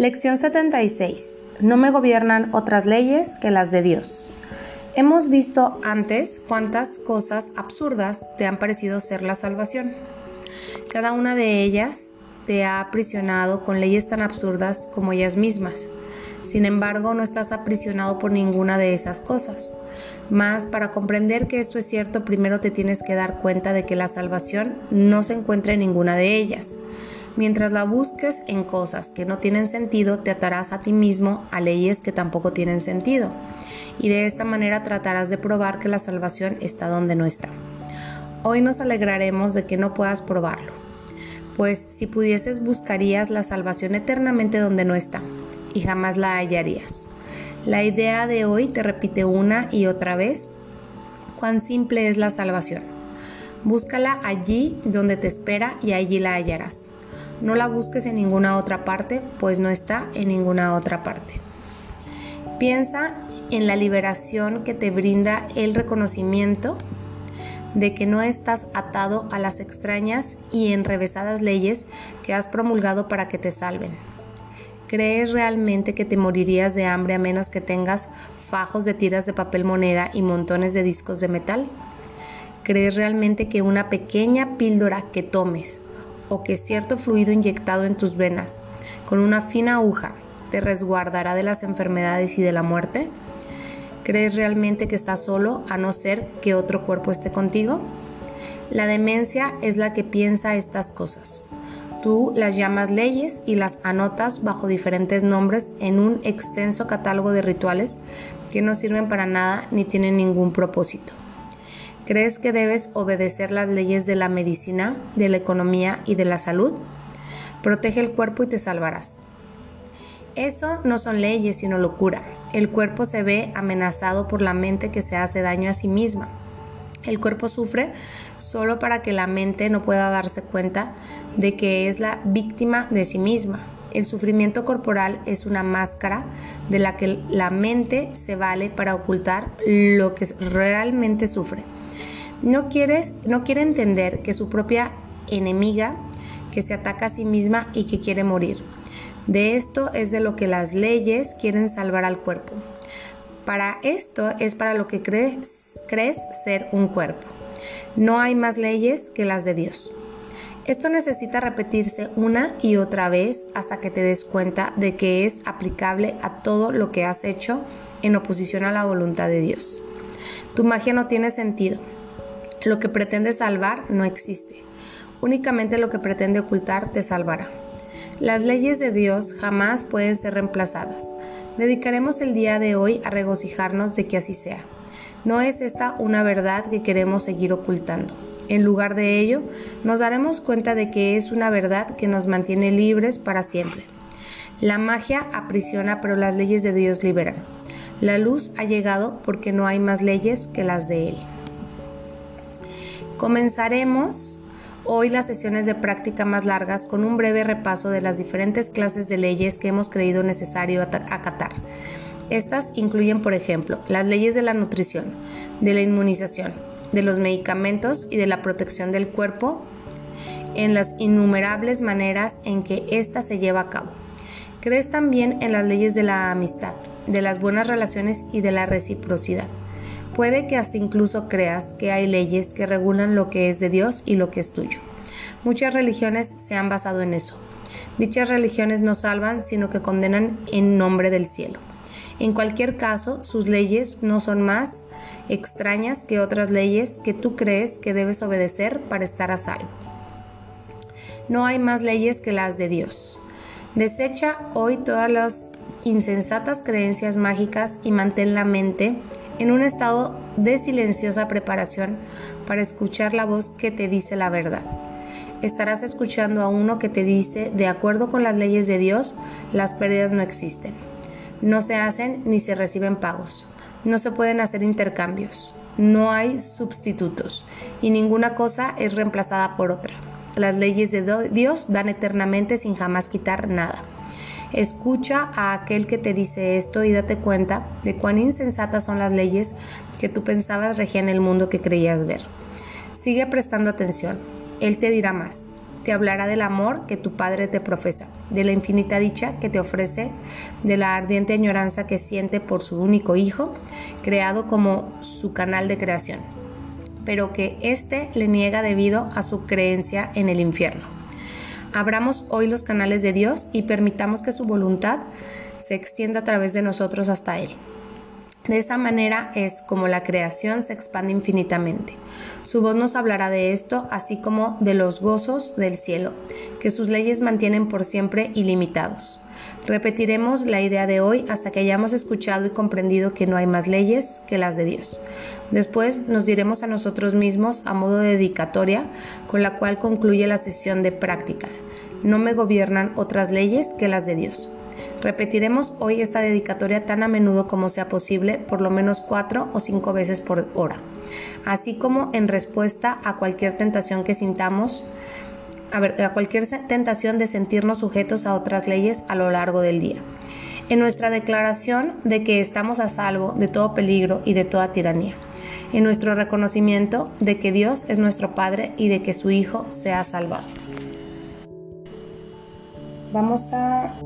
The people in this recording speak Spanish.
Lección 76. No me gobiernan otras leyes que las de Dios. Hemos visto antes cuántas cosas absurdas te han parecido ser la salvación. Cada una de ellas te ha aprisionado con leyes tan absurdas como ellas mismas. Sin embargo, no estás aprisionado por ninguna de esas cosas. Mas para comprender que esto es cierto, primero te tienes que dar cuenta de que la salvación no se encuentra en ninguna de ellas. Mientras la busques en cosas que no tienen sentido, te atarás a ti mismo a leyes que tampoco tienen sentido. Y de esta manera tratarás de probar que la salvación está donde no está. Hoy nos alegraremos de que no puedas probarlo, pues si pudieses buscarías la salvación eternamente donde no está, y jamás la hallarías. La idea de hoy te repite una y otra vez cuán simple es la salvación. Búscala allí donde te espera y allí la hallarás. No la busques en ninguna otra parte, pues no está en ninguna otra parte. Piensa en la liberación que te brinda el reconocimiento de que no estás atado a las extrañas y enrevesadas leyes que has promulgado para que te salven. ¿Crees realmente que te morirías de hambre a menos que tengas fajos de tiras de papel moneda y montones de discos de metal? ¿Crees realmente que una pequeña píldora que tomes o que cierto fluido inyectado en tus venas con una fina aguja te resguardará de las enfermedades y de la muerte? ¿Crees realmente que estás solo a no ser que otro cuerpo esté contigo? La demencia es la que piensa estas cosas. Tú las llamas leyes y las anotas bajo diferentes nombres en un extenso catálogo de rituales que no sirven para nada ni tienen ningún propósito. ¿Crees que debes obedecer las leyes de la medicina, de la economía y de la salud? Protege el cuerpo y te salvarás. Eso no son leyes, sino locura. El cuerpo se ve amenazado por la mente que se hace daño a sí misma. El cuerpo sufre solo para que la mente no pueda darse cuenta de que es la víctima de sí misma. El sufrimiento corporal es una máscara de la que la mente se vale para ocultar lo que realmente sufre. No, quiere entender que su propia enemiga, que se ataca a sí misma y que quiere morir. De esto es de lo que las leyes quieren salvar al cuerpo. Para esto es para lo que crees, crees ser un cuerpo. No hay más leyes que las de Dios. Esto necesita repetirse una y otra vez hasta que te des cuenta de que es aplicable a todo lo que has hecho en oposición a la voluntad de Dios. Tu magia no tiene sentido. Lo que pretende salvar no existe. Únicamente lo que pretende ocultar te salvará. Las leyes de Dios jamás pueden ser reemplazadas. Dedicaremos el día de hoy a regocijarnos de que así sea. No es esta una verdad que queremos seguir ocultando. En lugar de ello, nos daremos cuenta de que es una verdad que nos mantiene libres para siempre. La magia aprisiona, pero las leyes de Dios liberan. La luz ha llegado porque no hay más leyes que las de Él. Comenzaremos hoy las sesiones de práctica más largas con un breve repaso de las diferentes clases de leyes que hemos creído necesario acatar. Estas incluyen, por ejemplo, las leyes de la nutrición, de la inmunización, de los medicamentos y de la protección del cuerpo en las innumerables maneras en que ésta se lleva a cabo. Crees también en las leyes de la amistad, de las buenas relaciones y de la reciprocidad. Puede que hasta incluso creas que hay leyes que regulan lo que es de Dios y lo que es tuyo. Muchas religiones se han basado en eso. Dichas religiones no salvan, sino que condenan en nombre del cielo. En cualquier caso, sus leyes no son más extrañas que otras leyes que tú crees que debes obedecer para estar a salvo. No hay más leyes que las de Dios. Desecha hoy todas las insensatas creencias mágicas y mantén la mente en un estado de silenciosa preparación para escuchar la voz que te dice la verdad. Estarás escuchando a uno que te dice, de acuerdo con las leyes de Dios, las pérdidas no existen. No se hacen ni se reciben pagos. No se pueden hacer intercambios. No hay sustitutos. Y ninguna cosa es reemplazada por otra. Las leyes de Dios dan eternamente sin jamás quitar nada. Escucha a aquel que te dice esto y date cuenta de cuán insensatas son las leyes que tú pensabas regían el mundo que creías ver. Sigue prestando atención. Él te dirá más. te hablará del amor que tu Padre te profesa, de la infinita dicha que te ofrece, de la ardiente añoranza que siente por su único Hijo, creado como su canal de creación, pero que éste le niega debido a su creencia en el infierno. Abramos hoy los canales de Dios y permitamos que su voluntad se extienda a través de nosotros hasta Él. De esa manera es como la creación se expande infinitamente. Su voz nos hablará de esto, así como de los gozos del cielo, que sus leyes mantienen por siempre ilimitados. Repetiremos la idea de hoy hasta que hayamos escuchado y comprendido que no hay más leyes que las de Dios. Después nos diremos a nosotros mismos a modo de dedicatoria, con la cual concluye la sesión de práctica. No me gobiernan otras leyes que las de Dios. Repetiremos hoy esta dedicatoria tan a menudo como sea posible, por lo menos cuatro o cinco veces por hora, así como en respuesta a cualquier tentación que sintamos, a, cualquier tentación de sentirnos sujetos a otras leyes a lo largo del día. En nuestra declaración de que estamos a salvo de todo peligro y de toda tiranía. En nuestro reconocimiento de que Dios es nuestro Padre y de que su Hijo se ha salvado. Vamos a